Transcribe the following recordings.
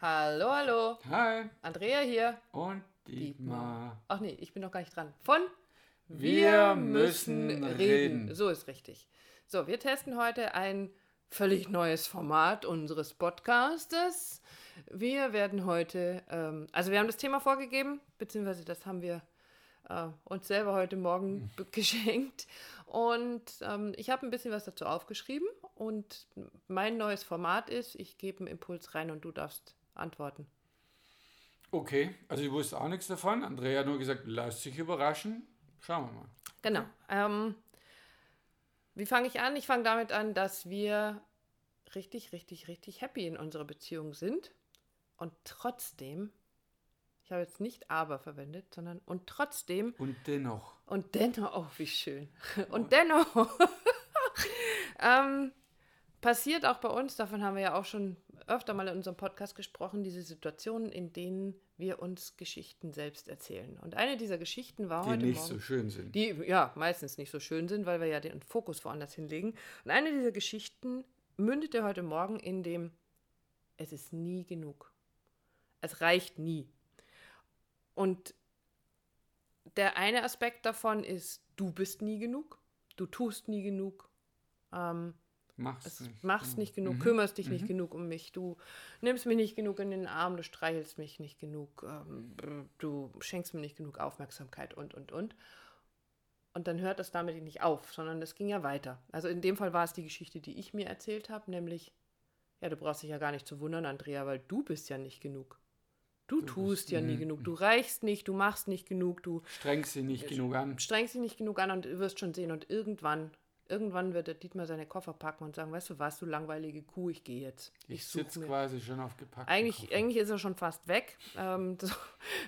Hallo, hallo. Hi. Andrea hier. Und Dietmar. Ach nee, ich bin noch gar nicht dran. Von Wir müssen reden. So ist richtig. So, wir testen heute ein völlig neues Format unseres Podcastes. Wir werden heute, ähm, also wir haben das Thema vorgegeben, beziehungsweise das haben wir äh, uns selber heute Morgen be- geschenkt. Und ähm, ich habe ein bisschen was dazu aufgeschrieben. Und mein neues Format ist, ich gebe einen Impuls rein und du darfst antworten. Okay, also ich wusste auch nichts davon. Andrea hat nur gesagt, lass dich überraschen. Schauen wir mal. Genau. Ähm, wie fange ich an? Ich fange damit an, dass wir richtig, richtig, richtig happy in unserer Beziehung sind. Und trotzdem, ich habe jetzt nicht aber verwendet, sondern und trotzdem Und dennoch. und dennoch, oh, wie schön. Und dennoch ähm, passiert auch bei uns, davon haben wir ja auch schon öfter mal in unserem Podcast gesprochen, diese Situationen, in denen wir uns Geschichten selbst erzählen. Und eine dieser Geschichten war Die heute nicht Morgen so schön sind. die ja meistens nicht so schön sind, weil wir ja den Fokus woanders hinlegen. Und eine dieser Geschichten mündete heute Morgen in dem, es ist nie genug. Es reicht nie. Und der eine Aspekt davon ist, du bist nie genug, du tust nie genug, ähm, Mach's es nicht. machst genau. nicht genug, Mhm. kümmerst dich nicht genug um mich, du nimmst mich nicht genug in den Arm, du streichelst mich nicht genug, ähm, du schenkst mir nicht genug Aufmerksamkeit und, und, und. Und dann hört das damit nicht auf, sondern es ging ja weiter. Also in dem Fall war es die Geschichte, die ich mir erzählt habe, nämlich, ja, du brauchst dich ja gar nicht zu wundern, Andrea, weil du bist ja nicht genug. Du, tust bist- ja nie mhm. genug, du reichst nicht, du machst nicht genug, du Strengst sie nicht genug an. strengst dich nicht genug an und du wirst schon sehen. Und irgendwann, irgendwann wird der Dietmar seine Koffer packen und sagen, weißt du was, du langweilige Kuh, ich gehe jetzt. Ich such sitze quasi schon auf gepackt. Eigentlich, eigentlich ist er schon fast weg. Ähm, so,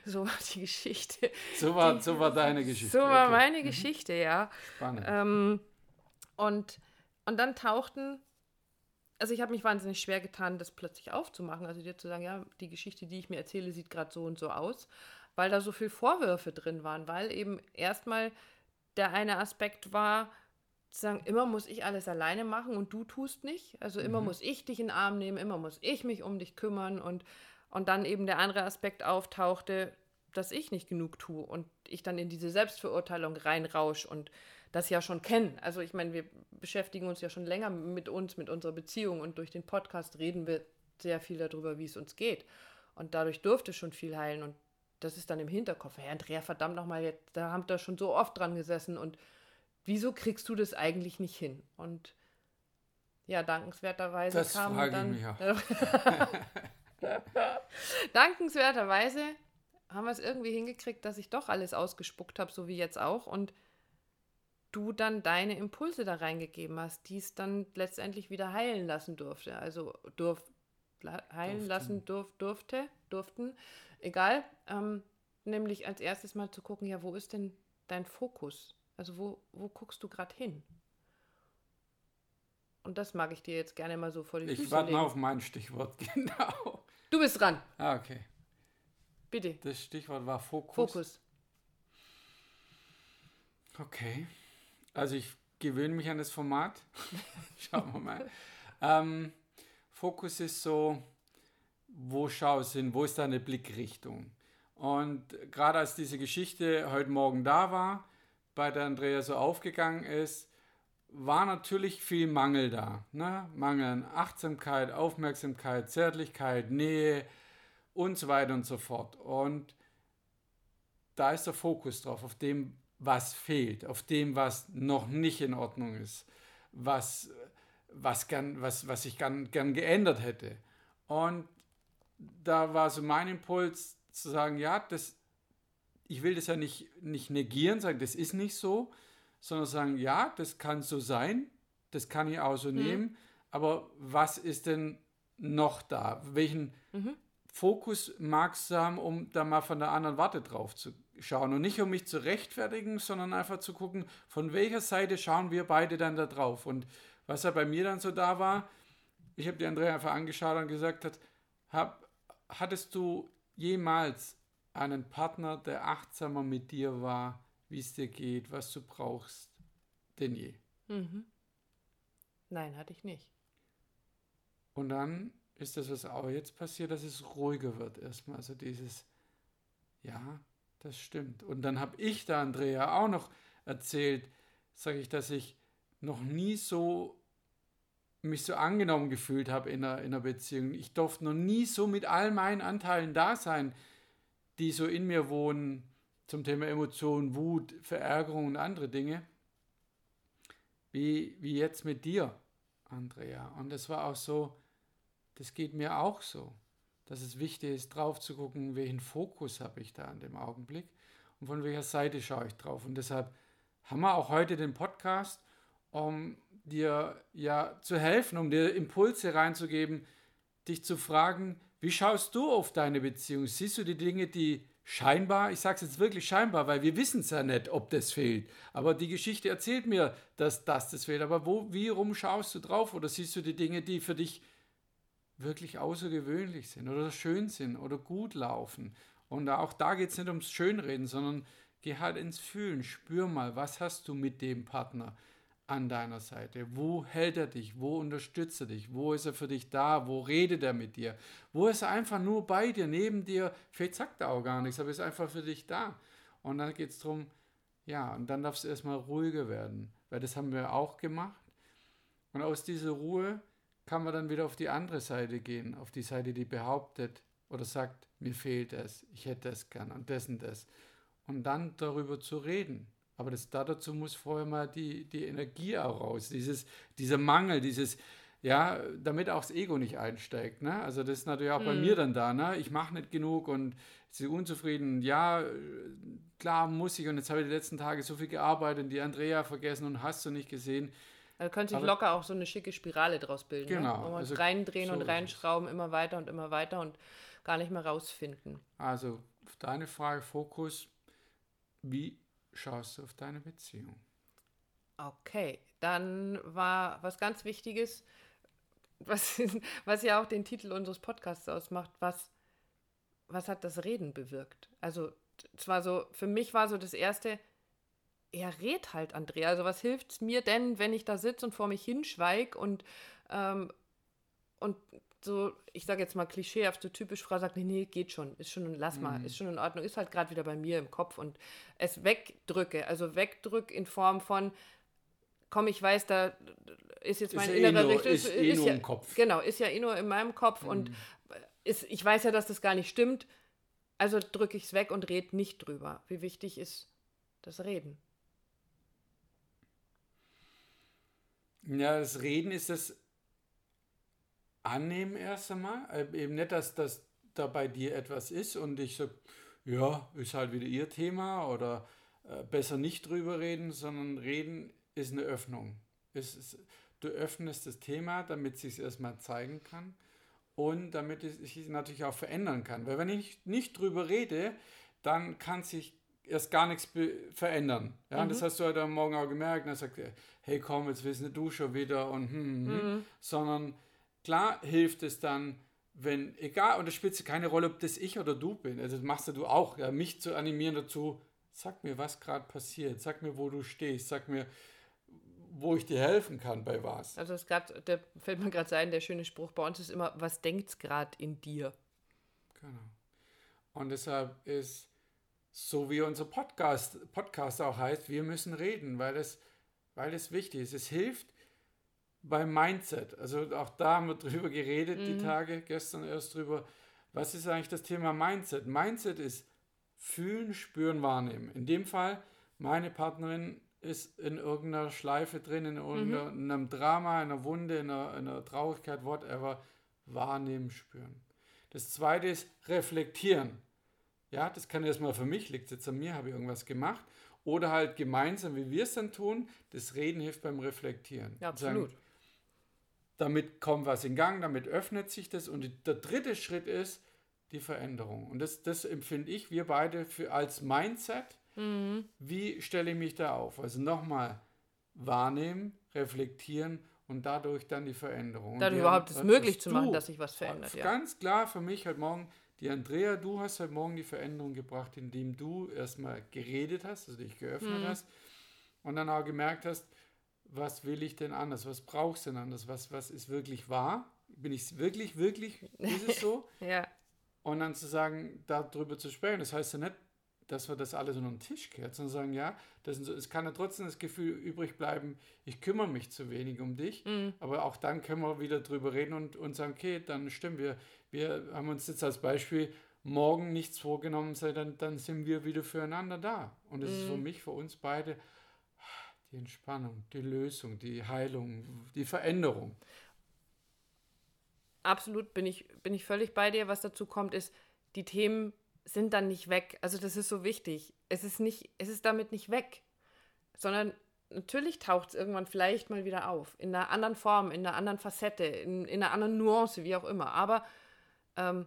so war die Geschichte. So war, so war deine Geschichte. So war okay. meine Geschichte, ja. Spannend. Ähm, und, und dann tauchten, also ich habe mich wahnsinnig schwer getan, das plötzlich aufzumachen. Also dir zu sagen, ja, die Geschichte, die ich mir erzähle, sieht gerade so und so aus, weil da so viel Vorwürfe drin waren, weil eben erstmal der eine Aspekt war, zu sagen, immer muss ich alles alleine machen und du tust nicht. Also immer muss ich dich in den Arm nehmen, immer muss ich mich um dich kümmern und, und dann eben der andere Aspekt auftauchte, dass ich nicht genug tue und ich dann in diese Selbstverurteilung reinrausch und das ja schon kennen. Also ich meine, wir beschäftigen uns ja schon länger mit uns, mit unserer Beziehung und durch den Podcast reden wir sehr viel darüber, wie es uns geht. Und dadurch durfte schon viel heilen und das ist dann im Hinterkopf. Herr Andrea, verdammt nochmal, jetzt, da haben wir schon so oft dran gesessen und wieso kriegst du das eigentlich nicht hin? Und ja, dankenswerterweise Das kam frage ich dann. mich auch. dankenswerterweise haben wir es irgendwie hingekriegt, dass ich doch alles ausgespuckt habe, so wie jetzt auch. Und du dann deine Impulse da reingegeben hast, die es dann letztendlich wieder heilen lassen durfte. Also durf, heilen Durften. lassen durf, durfte, durften, egal. Ähm, nämlich als erstes mal zu gucken, ja, wo ist denn dein Fokus? Also wo, wo guckst du gerade hin? Und das mag ich dir jetzt gerne mal so vor die ich Füße warte legen. mal auf mein Stichwort, genau. Du bist dran, Ah, okay. bitte. Das Stichwort war Fokus. Fokus. Okay. Also ich gewöhne mich an das Format. Schauen wir mal. ähm, Fokus ist so, wo schaust du hin, wo ist deine Blickrichtung? Und gerade als diese Geschichte heute Morgen da war, bei der Andrea so aufgegangen ist, war natürlich viel Mangel da. Ne? Mangel an Achtsamkeit, Aufmerksamkeit, Zärtlichkeit, Nähe und so weiter und so fort. Und da ist der Fokus drauf, auf dem, was fehlt, auf dem, was noch nicht in Ordnung ist, was, was, gern, was, was ich gern, gern geändert hätte. Und da war so mein Impuls zu sagen, ja, das, ich will das ja nicht, nicht negieren, sagen, das ist nicht so, sondern sagen, ja, das kann so sein, das kann ich auch so nehmen, aber was ist denn noch da? Welchen Fokus magst du haben, um da mal von der anderen Warte drauf zu schauen und nicht um mich zu rechtfertigen, sondern einfach zu gucken, von welcher Seite schauen wir beide dann da drauf. Und was ja bei mir dann so da war, ich habe die Andrea einfach angeschaut und gesagt hat, hab, hattest du jemals einen Partner, der achtsamer mit dir war, wie es dir geht, was du brauchst, denn je? Mhm. Nein, hatte ich nicht. Und dann ist das, was auch jetzt passiert, dass es ruhiger wird erstmal. Also dieses, ja, das stimmt. Und dann habe ich da Andrea auch noch erzählt, sage ich, dass ich noch nie so mich so angenommen gefühlt habe in einer, in einer Beziehung. Ich durfte noch nie so mit all meinen Anteilen da sein, die so in mir wohnen, zum Thema Emotionen, Wut, Verärgerung und andere Dinge, wie, wie jetzt mit dir, Andrea. Und das war auch so, das geht mir auch so, dass es wichtig ist, drauf zu gucken, welchen Fokus habe ich da an dem Augenblick und von welcher Seite schaue ich drauf. Und deshalb haben wir auch heute den Podcast, um dir ja zu helfen, um dir Impulse reinzugeben, dich zu fragen, wie schaust du auf deine Beziehung? Siehst du die Dinge, die scheinbar, ich sage es jetzt wirklich scheinbar, weil wir wissen es ja nicht, ob das fehlt. Aber die Geschichte erzählt mir, dass das, das fehlt. Aber wo, wie rum schaust du drauf? Oder siehst du die Dinge, die für dich wirklich außergewöhnlich sind oder schön sind oder gut laufen? Und auch da geht es nicht ums Schönreden, sondern geh halt ins Fühlen. Spür mal, was hast du mit dem Partner? An deiner Seite? Wo hält er dich? Wo unterstützt er dich? Wo ist er für dich da? Wo redet er mit dir? Wo ist er einfach nur bei dir, neben dir? Vielleicht sagt er auch gar nichts, aber ist einfach für dich da. Und dann geht es darum, ja, und dann darfst du erstmal ruhiger werden, weil das haben wir auch gemacht. Und aus dieser Ruhe kann man dann wieder auf die andere Seite gehen, auf die Seite, die behauptet oder sagt, mir fehlt es, ich hätte es gern und und das. Und dann darüber zu reden, aber das, dazu muss vorher mal die, die Energie auch raus, dieses, dieser Mangel, dieses, ja, damit auch das Ego nicht einsteigt. Ne? Also das ist natürlich auch mhm. bei mir dann da. Ne? Ich mache nicht genug und sie unzufrieden. Ja, klar muss ich und jetzt habe ich die letzten Tage so viel gearbeitet und die Andrea vergessen und hast du nicht gesehen. Da könnte sich locker auch so eine schicke Spirale draus bilden. Ne? Genau. Ne? Wo man also reindrehen so und reinschrauben, immer weiter und immer weiter und gar nicht mehr rausfinden. Also deine Frage, Fokus, wie schaust du auf deine Beziehung. Okay, dann war was ganz Wichtiges, was, was ja auch den Titel unseres Podcasts ausmacht, was, was hat das Reden bewirkt? Also, zwar so, für mich war so das Erste, er redet halt, Andrea. Also, was hilft es mir denn, wenn ich da sitze und vor mich hinschweig und, ähm, und so, ich sage jetzt mal klischeehaft, so typisch Frau sagt, nee, nee, geht schon, ist schon, lass mal, mhm. ist schon in Ordnung, ist halt gerade wieder bei mir im Kopf und es wegdrücke, also wegdrück in Form von, komm, ich weiß, da ist jetzt mein ist innerer ja Richter, ist, ist, eh ist ja, im Kopf. Genau, ist ja eh nur in meinem Kopf mhm. und ist, ich weiß ja, dass das gar nicht stimmt, also drücke ich es weg und rede nicht drüber. Wie wichtig ist das Reden? Ja, das Reden ist das annehmen erst einmal. Äh, eben nicht, dass das da bei dir etwas ist und ich sage, ja, ist halt wieder ihr Thema oder äh, besser nicht drüber reden, sondern reden ist eine Öffnung. Es ist, du öffnest das Thema, damit es sich erstmal zeigen kann und damit es sich natürlich auch verändern kann. Weil wenn ich nicht drüber rede, dann kann sich erst gar nichts verändern. Ja, mhm. das hast du heute Morgen auch gemerkt. Und er sagt, hey komm, jetzt wissen du schon wieder und hm, hm, hm. mhm. sondern Klar hilft es dann, wenn, egal, und es spielt keine Rolle, ob das ich oder du bin. Also das machst du auch, ja, mich zu animieren dazu, sag mir, was gerade passiert, sag mir, wo du stehst, sag mir, wo ich dir helfen kann bei was. Also es gab, der fällt mir gerade ein, der schöne Spruch bei uns ist immer, was denkt's gerade in dir? Genau. Und deshalb ist, so wie unser Podcast, Podcast auch heißt, wir müssen reden, weil es, weil es wichtig ist. Es hilft, beim Mindset. Also auch da haben wir drüber geredet, mhm. die Tage, gestern erst drüber. Was ist eigentlich das Thema Mindset? Mindset ist fühlen, spüren, wahrnehmen. In dem Fall, meine Partnerin ist in irgendeiner Schleife drin, in, mhm. einem Drama, in einer Wunde, in einer, in einer Traurigkeit, whatever. Wahrnehmen, spüren. Das zweite ist reflektieren. Ja, das kann erstmal für mich, liegt jetzt an mir, habe ich irgendwas gemacht. Oder halt gemeinsam, wie wir es dann tun, das Reden hilft beim Reflektieren. Ja, absolut. Sagen, damit kommt was in Gang, damit öffnet sich das. Und der dritte Schritt ist die Veränderung. Und das, das empfinde ich, wir beide, für, als Mindset. Mhm. Wie stelle ich mich da auf? Also nochmal wahrnehmen, reflektieren und dadurch dann die Veränderung. Dann überhaupt es möglich zu machen, dass sich was verändert. Ja. Ganz klar für mich heute Morgen, die Andrea, du hast heute Morgen die Veränderung gebracht, indem du erstmal geredet hast, also dich geöffnet mhm. hast und dann auch gemerkt hast, was will ich denn anders? Was brauchst du denn anders? Was, was ist wirklich wahr bin ich wirklich, wirklich, ist es so? ja. Und dann zu sagen, darüber zu sprechen, das heißt ja nicht, dass wir das alles unter den Tisch kehrt, sondern sagen, ja, das so, es kann ja trotzdem das Gefühl übrig bleiben, ich kümmere mich zu wenig um dich, Mhm. aber auch dann können wir wieder drüber reden und, und sagen, okay, dann stimmen wir, wir haben uns jetzt als Beispiel morgen nichts vorgenommen, sei, dann, dann sind wir wieder füreinander da. Und es ist für Mhm. mich, für uns beide, die Entspannung, die Lösung, die Heilung, die Veränderung. Absolut bin ich, bin ich völlig bei dir. Was dazu kommt, ist, die Themen sind dann nicht weg. Also das ist so wichtig. Es ist nicht, es ist damit nicht weg, sondern natürlich taucht es irgendwann vielleicht mal wieder auf. In einer anderen Form, in einer anderen Facette, in, in einer anderen Nuance, wie auch immer. Aber ähm,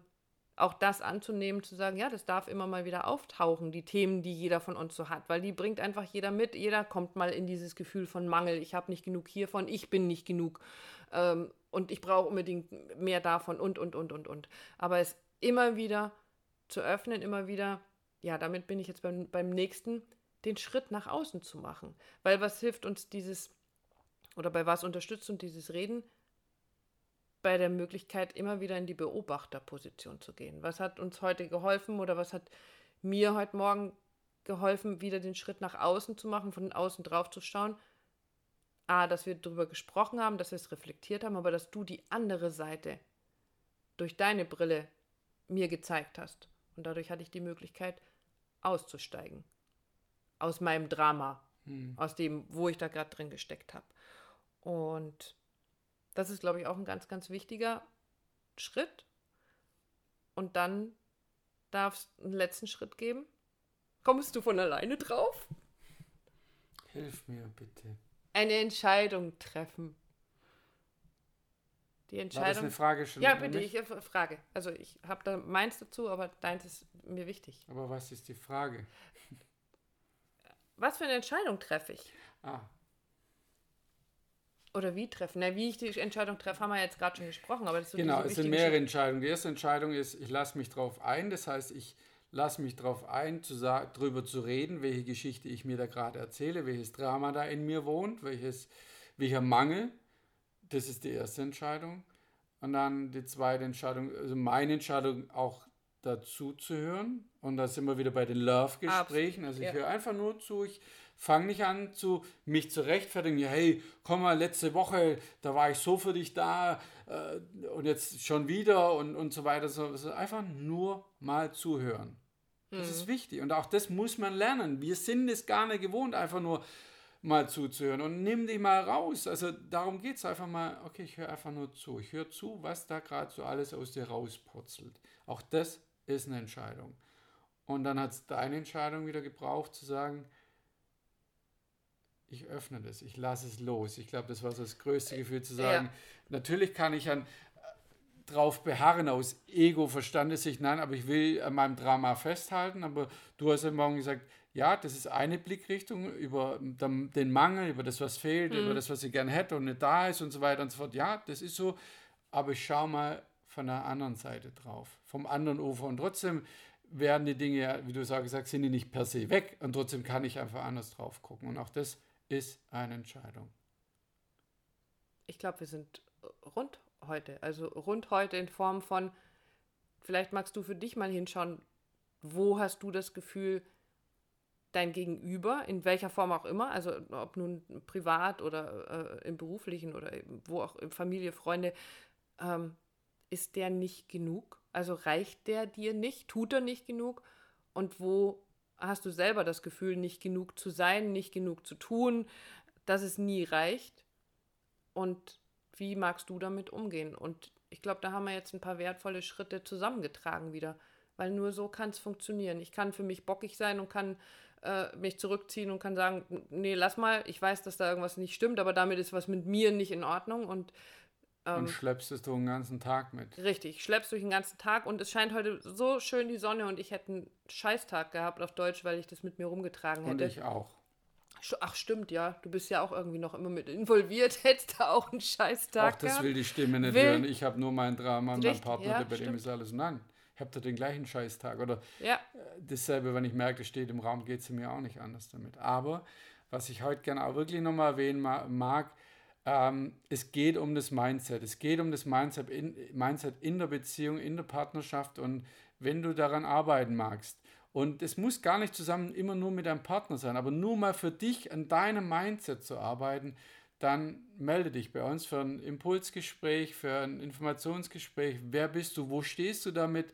auch das anzunehmen, zu sagen, ja, das darf immer mal wieder auftauchen, die Themen, die jeder von uns so hat, weil die bringt einfach jeder mit. Jeder kommt mal in dieses Gefühl von Mangel. Ich habe nicht genug hiervon, ich bin nicht genug ähm, und ich brauche unbedingt mehr davon und, und, und, und, und. Aber es immer wieder zu öffnen, immer wieder, ja, damit bin ich jetzt beim, beim nächsten, den Schritt nach außen zu machen. Weil was hilft uns dieses, oder bei was unterstützt uns dieses Reden? Bei der Möglichkeit, immer wieder in die Beobachterposition zu gehen. Was hat uns heute geholfen oder was hat mir heute Morgen geholfen, wieder den Schritt nach außen zu machen, von außen drauf zu schauen? A, dass wir darüber gesprochen haben, dass wir es reflektiert haben, aber dass du die andere Seite durch deine Brille mir gezeigt hast. Und dadurch hatte ich die Möglichkeit, auszusteigen. Aus meinem Drama, Hm. aus dem, wo ich da gerade drin gesteckt habe. Und das ist, glaube ich, auch ein ganz, ganz wichtiger Schritt. Und dann darf es einen letzten Schritt geben. Kommst du von alleine drauf? Hilf mir bitte. Eine Entscheidung treffen. Die War das Entscheidung. eine Frage schon? Ja, bitte, ich äh, frage. Also ich habe da meins dazu, aber deins ist mir wichtig. Aber was ist die Frage? Was für eine Entscheidung treffe ich? Ah, Oder wie treffen? Na, wie ich die Entscheidung treffe, haben wir jetzt gerade schon gesprochen, aber das sind genau, es sind mehrere. Entscheidungen. Die erste Entscheidung ist, ich lasse mich drauf ein. Das heißt, ich lasse mich drauf ein, zu drüber zu reden, welche Geschichte ich mir da gerade erzähle, welches Drama da in mir wohnt, welches, welcher Mangel. Das ist die erste Entscheidung. Und dann die zweite Entscheidung, also meine Entscheidung auch dazu zu hören. Und da sind wir wieder bei den Love-Gesprächen. Also ich ja. höre einfach nur zu, ich fange nicht an, zu, mich zu rechtfertigen. Ja, hey, komm mal, letzte Woche, da war ich so für dich da äh, und jetzt schon wieder und, und so weiter. So, so einfach nur mal zuhören. Das ist wichtig und auch das muss man lernen. Wir sind es gar nicht gewohnt, einfach nur mal zuzuhören und nimm dich mal raus. Also darum geht es einfach mal, okay, ich höre einfach nur zu. Ich höre zu, was da gerade so alles aus dir rauspurzelt. Auch das ist eine Entscheidung. Und dann hat es deine Entscheidung wieder gebraucht, zu sagen, ich öffne das, ich lasse es los. Ich glaube, das war so das größte Gefühl zu sagen, natürlich kann ich an äh, drauf beharren aus Ego-Verstandessicht, nein, aber ich will an meinem Drama festhalten. Aber du hast am Morgen gesagt, ja, das ist eine Blickrichtung über den den Mangel, über das, was fehlt, über das, was ich gerne hätte und nicht da ist und so weiter und so fort. Ja, das ist so, aber ich schaue mal von der anderen Seite drauf, vom anderen Ufer. Und trotzdem werden die Dinge, ja, wie du sagst, sind die nicht per se weg und trotzdem kann ich einfach anders drauf gucken. Und auch das ist eine Entscheidung. Ich glaube, wir sind rund heute. Also rund heute in Form von, vielleicht magst du für dich mal hinschauen, wo hast du das Gefühl, dein Gegenüber, in welcher Form auch immer, also ob nun privat oder äh, im beruflichen oder wo auch, in Familie, Freunde, ähm, ist der nicht genug? Also reicht der dir nicht? Tut er nicht genug? Und wo hast du selber das Gefühl, nicht genug zu sein, nicht genug zu tun, dass es nie reicht? Und wie magst du damit umgehen? Und ich glaube, da haben wir jetzt ein paar wertvolle Schritte zusammengetragen wieder, weil nur so kann es funktionieren. Ich kann für mich bockig sein und kann äh, mich zurückziehen und kann sagen, nee, lass mal, ich weiß, dass da irgendwas nicht stimmt, aber damit ist was mit mir nicht in Ordnung und ähm, Und schleppst es du den ganzen Tag mit. Richtig, ich schlepp's durch den ganzen Tag und es scheint heute so schön die Sonne und ich hätte einen Scheißtag gehabt auf Deutsch, weil ich das mit mir rumgetragen Und hätte. ich auch. Ach stimmt, ja, du bist ja auch irgendwie noch immer mit involviert, hättest da auch einen Scheißtag Auch das gehabt. will die Stimme nicht Will- hören. Ich habe nur mein Drama und mein Partner, ja, bei dem stimmt. ist alles. Nein, ich habe da den gleichen Scheißtag. Oder Ja, dasselbe, wenn ich merke, steht im Raum, geht es mir auch nicht anders damit. Aber was ich heute gerne auch wirklich nochmal erwähnen ma- mag, ähm, es geht um das Mindset. Es geht um das Mindset in, Mindset in der Beziehung, in der Partnerschaft und wenn du daran arbeiten magst. Und es muss gar nicht zusammen immer nur mit deinem Partner sein, aber nur mal für dich an deinem Mindset zu arbeiten, dann melde dich bei uns für ein Impulsgespräch, für ein Informationsgespräch. Wer bist du? Wo stehst du damit?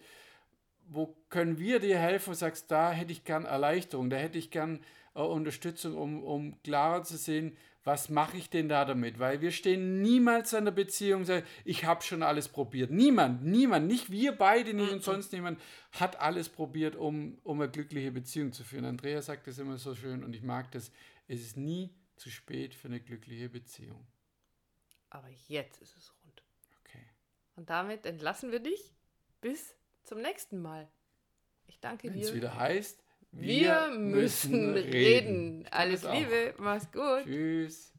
Wo können wir dir helfen? Du sagst, da hätte ich gern Erleichterung, da hätte ich gern äh, Unterstützung, um, um klarer zu sehen, was mache ich denn da damit? Weil wir stehen niemals an der Beziehung ich habe schon alles probiert. Niemand, niemand, nicht wir beide, nicht und mhm. sonst niemand hat alles probiert, um, um eine glückliche Beziehung zu führen. Andrea sagt das immer so schön und ich mag das. Es ist nie zu spät für eine glückliche Beziehung. Aber jetzt ist es rund. Okay. Und damit entlassen wir dich bis zum nächsten Mal. Ich danke Wenn's dir. Wenn es wieder heißt, wir, wir müssen reden. reden. Alles Liebe, mach's gut. Tschüss.